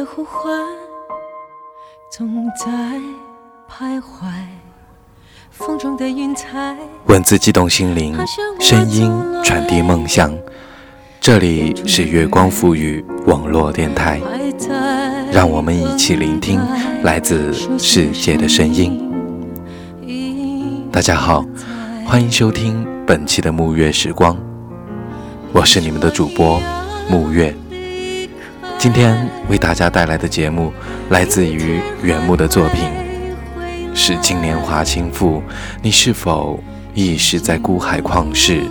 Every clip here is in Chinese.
的呼唤总在徘徊，风中的云彩。文字激动心灵，声音传递梦想。这里是月光赋予网络电台，让我们一起聆听来自世界的声音。大家好，欢迎收听本期的沐月时光，我是你们的主播沐月。今天为大家带来的节目来自于原木的作品，是《金莲华情赋》。你是否亦是在孤海旷世，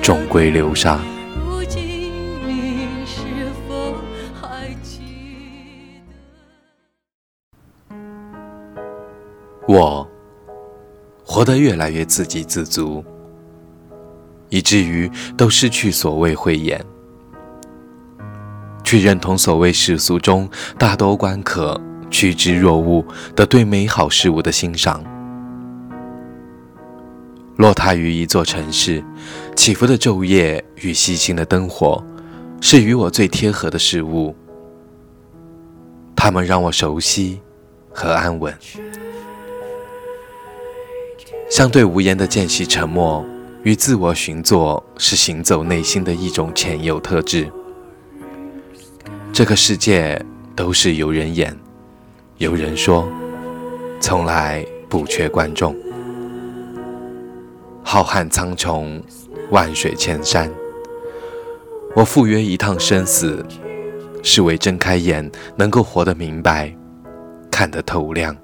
终归流沙？我活得越来越自给自足，以至于都失去所谓慧眼。去认同所谓世俗中大多观可趋之若鹜的对美好事物的欣赏。落踏于一座城市，起伏的昼夜与细心的灯火，是与我最贴合的事物。它们让我熟悉和安稳。相对无言的间隙沉默与自我寻坐，是行走内心的一种潜有特质。这个世界都是有人演，有人说，从来不缺观众。浩瀚苍穹，万水千山，我赴约一趟生死，是为睁开眼能够活得明白，看得透亮。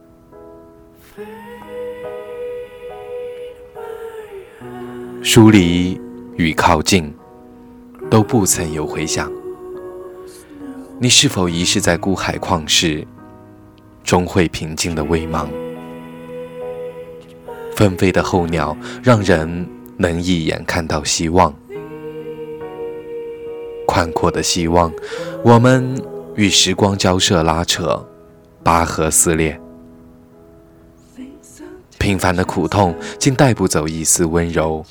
疏离与靠近，都不曾有回响。你是否遗失在孤海旷世，终会平静的微茫？纷飞的候鸟，让人能一眼看到希望。宽阔的希望，我们与时光交涉拉扯，拔河撕裂。平凡的苦痛，竟带不走一丝温柔。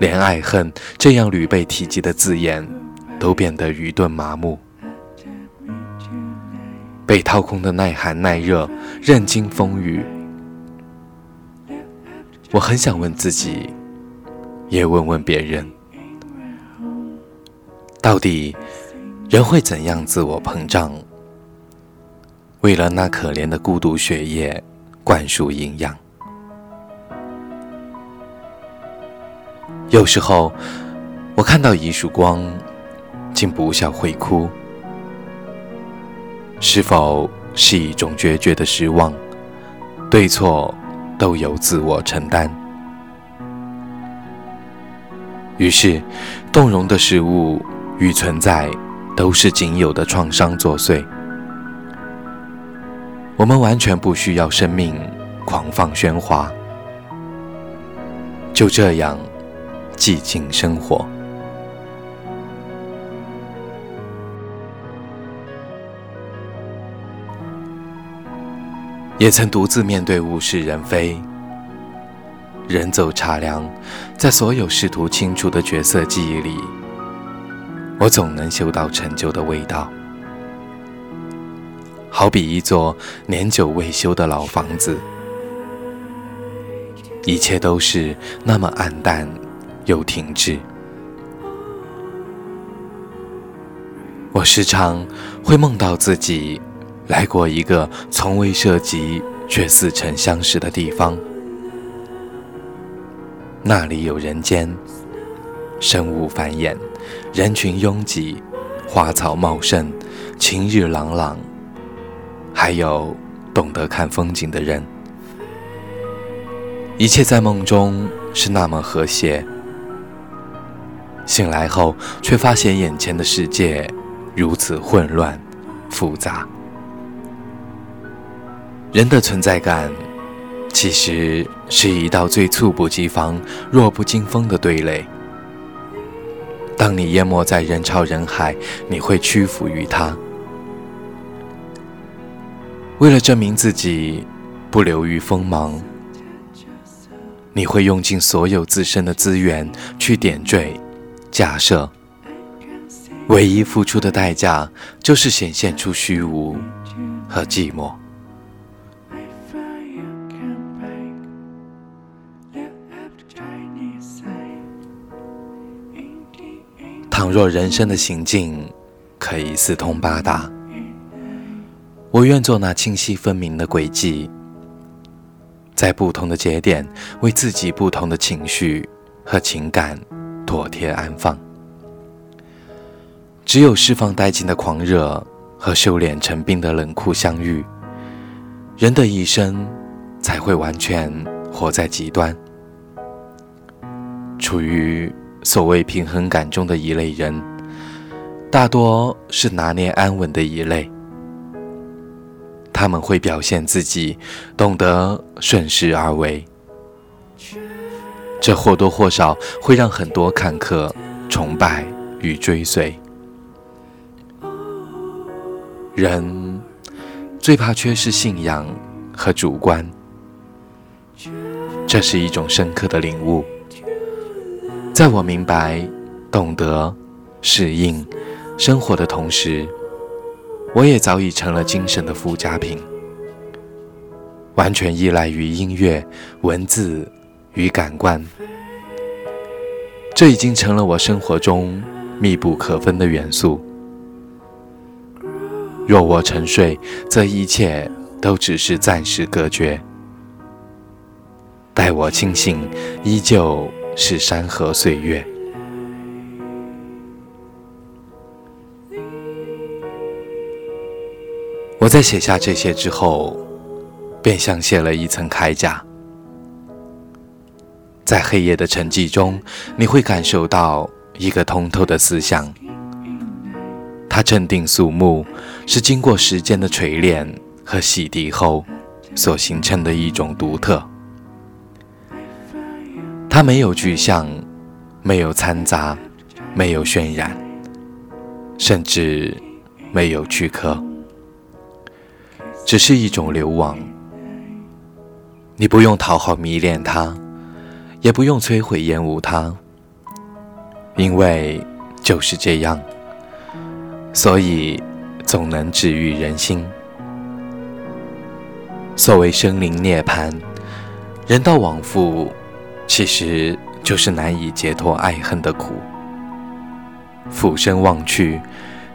连爱恨这样屡被提及的字眼。都变得愚钝麻木，被掏空的耐寒耐热，任经风雨。我很想问自己，也问问别人，到底人会怎样自我膨胀，为了那可怜的孤独血液灌输营养？有时候，我看到一束光。竟不笑会哭，是否是一种决绝的失望？对错都由自我承担。于是，动容的事物与存在都是仅有的创伤作祟。我们完全不需要生命狂放喧哗，就这样寂静生活。也曾独自面对物是人非，人走茶凉，在所有试图清除的角色记忆里，我总能嗅到陈旧的味道，好比一座年久未修的老房子，一切都是那么暗淡又停滞。我时常会梦到自己。来过一个从未涉及却似曾相识的地方，那里有人间，生物繁衍，人群拥挤，花草茂盛，晴日朗朗，还有懂得看风景的人。一切在梦中是那么和谐，醒来后却发现眼前的世界如此混乱复杂。人的存在感，其实是一道最猝不及防、弱不禁风的对垒。当你淹没在人潮人海，你会屈服于它。为了证明自己不流于锋芒，你会用尽所有自身的资源去点缀、假设，唯一付出的代价，就是显现出虚无和寂寞。倘若人生的行径可以四通八达，我愿做那清晰分明的轨迹，在不同的节点为自己不同的情绪和情感妥帖安放。只有释放殆尽的狂热和修炼成冰的冷酷相遇，人的一生才会完全活在极端。处于所谓平衡感中的一类人，大多是拿捏安稳的一类。他们会表现自己，懂得顺势而为，这或多或少会让很多看客崇拜与追随。人最怕缺失信仰和主观，这是一种深刻的领悟。在我明白、懂得、适应生活的同时，我也早已成了精神的附加品，完全依赖于音乐、文字与感官。这已经成了我生活中密不可分的元素。若我沉睡，则一切都只是暂时隔绝；待我清醒，依旧是山河岁月。我在写下这些之后，便像卸了一层铠甲，在黑夜的沉寂中，你会感受到一个通透的思想。它镇定肃穆，是经过时间的锤炼和洗涤后所形成的一种独特。它没有具象，没有掺杂，没有渲染，甚至没有躯壳，只是一种流亡。你不用讨好迷恋它，也不用摧毁厌恶它，因为就是这样。所以，总能治愈人心。所谓生灵涅槃，人道往复，其实就是难以解脱爱恨的苦。俯身望去，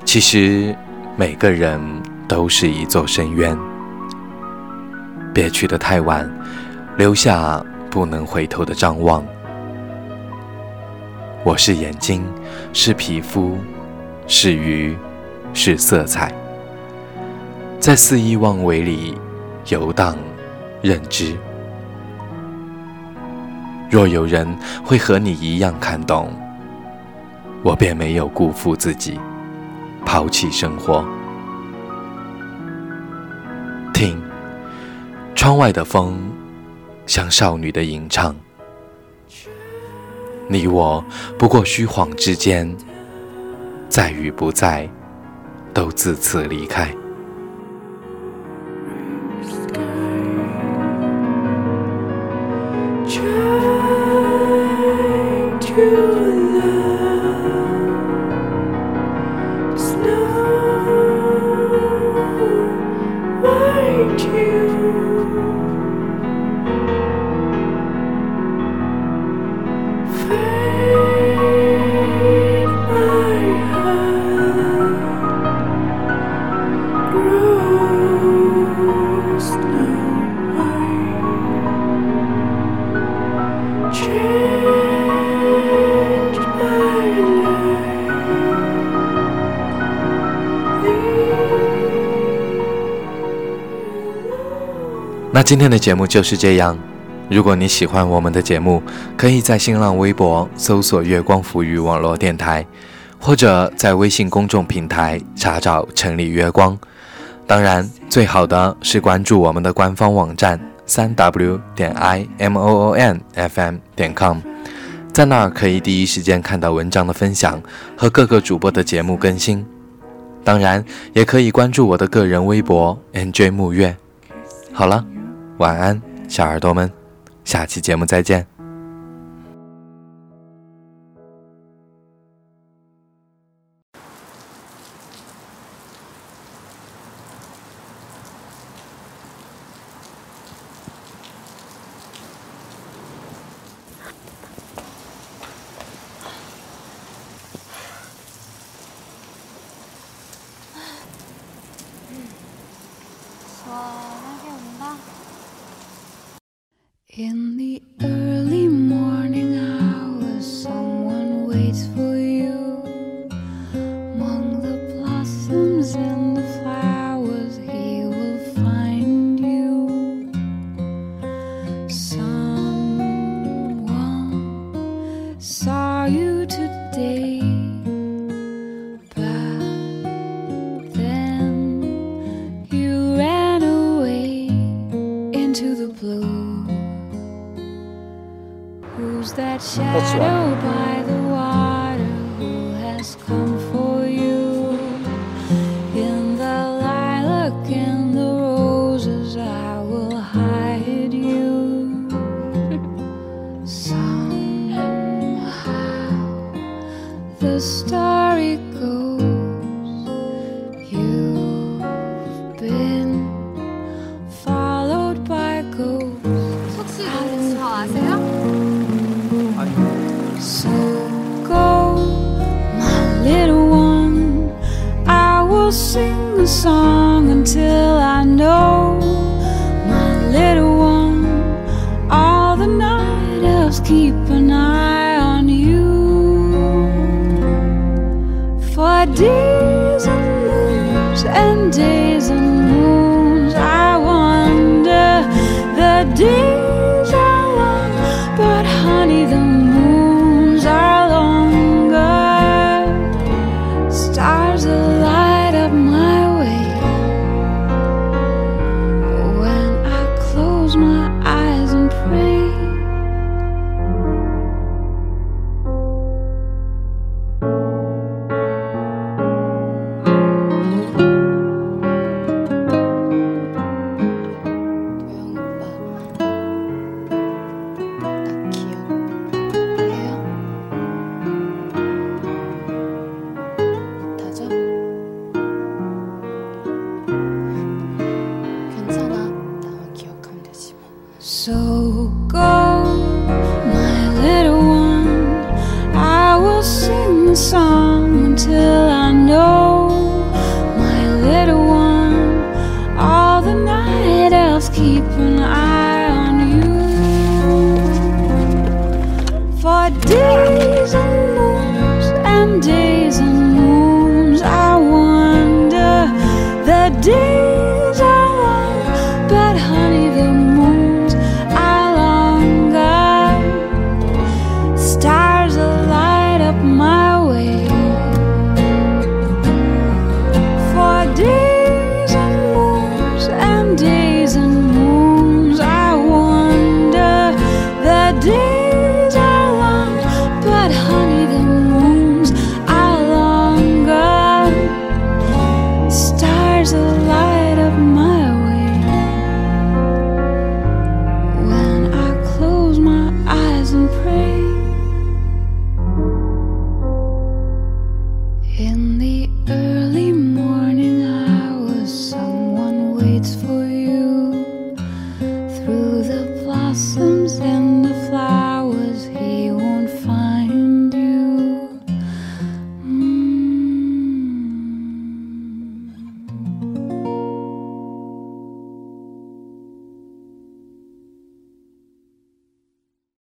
其实每个人都是一座深渊。别去的太晚，留下不能回头的张望。我是眼睛，是皮肤，是鱼。是色彩，在肆意妄为里游荡、认知。若有人会和你一样看懂，我便没有辜负自己，抛弃生活。听，窗外的风像少女的吟唱。你我不过虚晃之间，在与不在。都自此离开。那今天的节目就是这样。如果你喜欢我们的节目，可以在新浪微博搜索“月光浮语网络电台”，或者在微信公众平台查找“城里月光”。当然，最好的是关注我们的官方网站三 w 点 i m o o n f m 点 com，在那儿可以第一时间看到文章的分享和各个主播的节目更新。当然，也可以关注我的个人微博 nj 木月。好了。晚安，小耳朵们，下期节目再见。song.